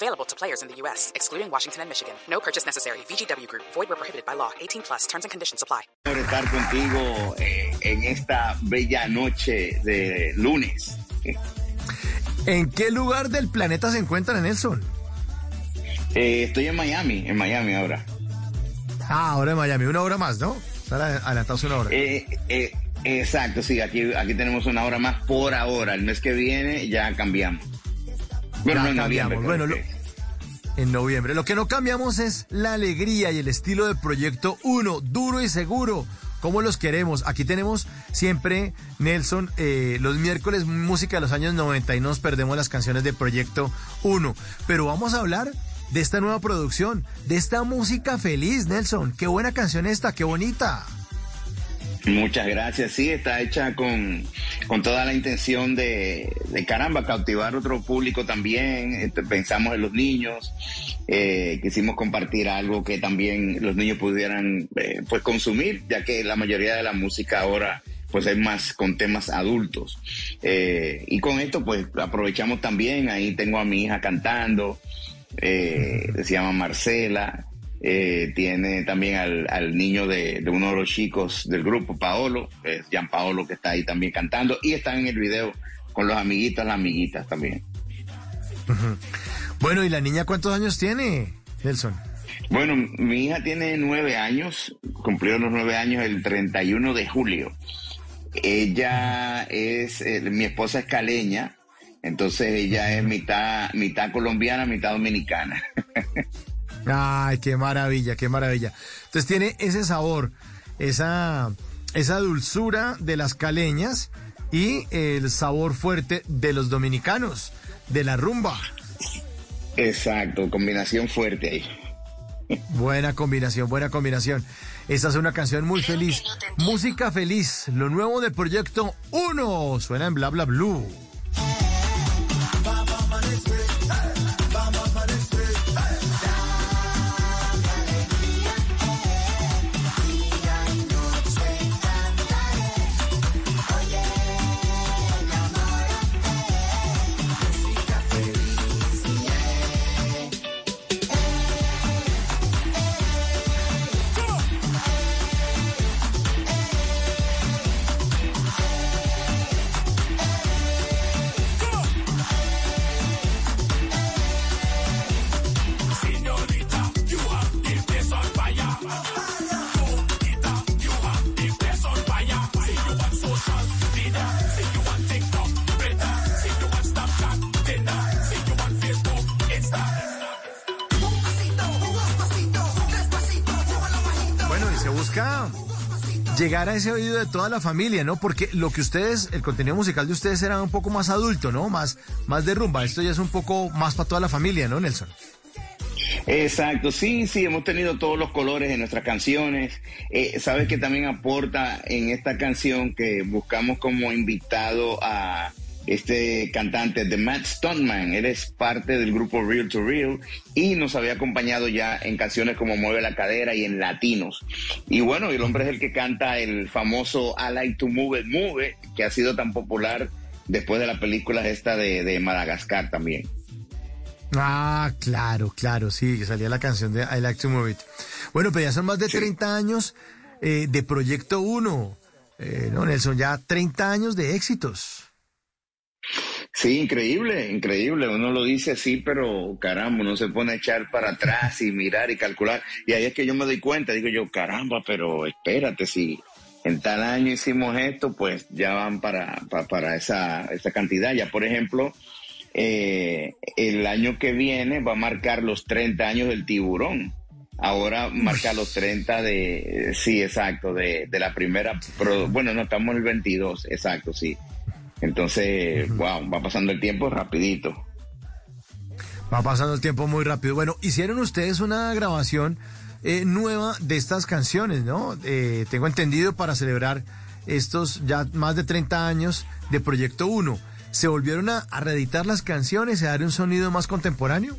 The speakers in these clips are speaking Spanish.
Available to players in the U.S., excluding Washington and Michigan. No purchase necessary. VGW Group. Void where prohibited by law. 18 plus. Terms and conditions apply. Por estar contigo eh, en esta bella noche de lunes. ¿En qué lugar del planeta se encuentran, Nelson? Eh, estoy en Miami, en Miami ahora. Ah, ahora en Miami. Una hora más, ¿no? Están adelantados una hora. Eh, eh, exacto, sí, aquí, aquí tenemos una hora más por ahora. El mes que viene ya cambiamos. Bueno, Ya no, en noviembre, cambiamos. Bueno, lo- que- en noviembre. Lo que no cambiamos es la alegría y el estilo del proyecto 1, duro y seguro. como los queremos? Aquí tenemos siempre, Nelson, eh, los miércoles música de los años 90 y nos perdemos las canciones de Proyecto 1. Pero vamos a hablar de esta nueva producción, de esta música feliz, Nelson. Qué buena canción esta, qué bonita. Muchas gracias. Sí, está hecha con, con toda la intención de, de caramba, cautivar otro público también. Este, Pensamos en los niños. Eh, quisimos compartir algo que también los niños pudieran eh, pues consumir, ya que la mayoría de la música ahora pues es más con temas adultos. Eh, y con esto pues aprovechamos también, ahí tengo a mi hija cantando, se llama Marcela, eh, tiene también al, al niño de, de uno de los chicos del grupo, Paolo, es Gian Paolo que está ahí también cantando y está en el video con los amiguitos, las amiguitas también. Bueno, ¿y la niña cuántos años tiene, Nelson? Bueno, mi hija tiene nueve años, cumplió los nueve años el 31 de julio. Ella es, eh, mi esposa es caleña, entonces ella es mitad, mitad colombiana, mitad dominicana. Ay, qué maravilla, qué maravilla. Entonces tiene ese sabor, esa, esa dulzura de las caleñas y el sabor fuerte de los dominicanos, de la rumba. Exacto, combinación fuerte ahí. Buena combinación, buena combinación. Esta es una canción muy feliz. Música feliz, lo nuevo del proyecto 1. Suena en Bla Bla Blue. Se busca llegar a ese oído de toda la familia, ¿no? Porque lo que ustedes, el contenido musical de ustedes era un poco más adulto, ¿no? Más, más de rumba. Esto ya es un poco más para toda la familia, ¿no, Nelson? Exacto, sí, sí, hemos tenido todos los colores en nuestras canciones. Eh, Sabes que también aporta en esta canción que buscamos como invitado a este cantante de Matt Stoneman. Él es parte del grupo Real to Real y nos había acompañado ya en canciones como Mueve la Cadera y en Latinos. Y bueno, el hombre es el que canta el famoso I Like to Move It, Move It, que ha sido tan popular después de la película esta de, de Madagascar también. Ah, claro, claro, sí, que salía la canción de I Like to Move It. Bueno, pero ya son más de 30 años eh, de Proyecto 1. Eh, no, Nelson, ya 30 años de éxitos. Sí, increíble, increíble. Uno lo dice así, pero caramba, uno se pone a echar para atrás y mirar y calcular. Y ahí es que yo me doy cuenta, digo yo, caramba, pero espérate, si en tal año hicimos esto, pues ya van para, pa- para, esa, esa cantidad. Ya, por ejemplo, eh, el año que viene va a marcar los 30 años del tiburón. Ahora marca los 30 de, sí, exacto, de, de la primera, bueno, no, estamos en el 22, exacto, sí. Entonces, wow, va pasando el tiempo rapidito. Va pasando el tiempo muy rápido. Bueno, hicieron ustedes una grabación eh, nueva de estas canciones, ¿no? Eh, tengo entendido para celebrar estos ya más de 30 años de Proyecto 1. ¿Se volvieron a, reeditar las canciones, a dar un sonido más contemporáneo?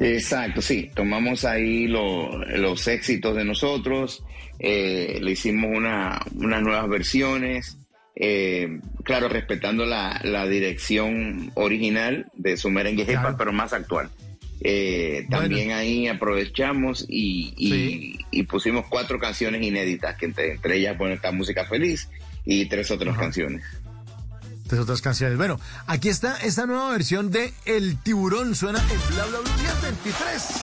Exacto, sí. Tomamos ahí los éxitos de nosotros, eh, le hicimos una, unas nuevas versiones, eh, claro, respetando la, dirección original de su merengue pero más actual. Eh, también ahí aprovechamos y, pusimos cuatro canciones inéditas, que entre, ellas bueno, está Música Feliz y tres otras canciones. Tres otras canciones. Bueno, aquí está esta nueva versión de El Tiburón. Suena en Bla Bla Bla 23.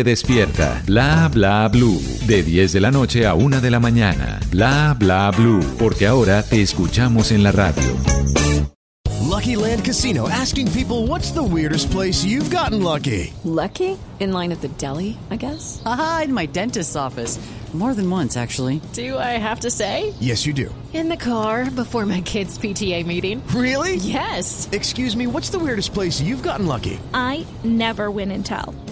despierta. Bla Bla Blue. De 10 de la noche a 1 de la mañana. Bla Bla Blue. Porque ahora te escuchamos en la radio. Lucky Land Casino asking people what's the weirdest place you've gotten lucky. Lucky? In line at the deli, I guess? Aha, in my dentist's office. More than once, actually. Do I have to say? Yes, you do. In the car before my kids' PTA meeting. Really? Yes. Excuse me, what's the weirdest place you've gotten lucky? I never win and tell.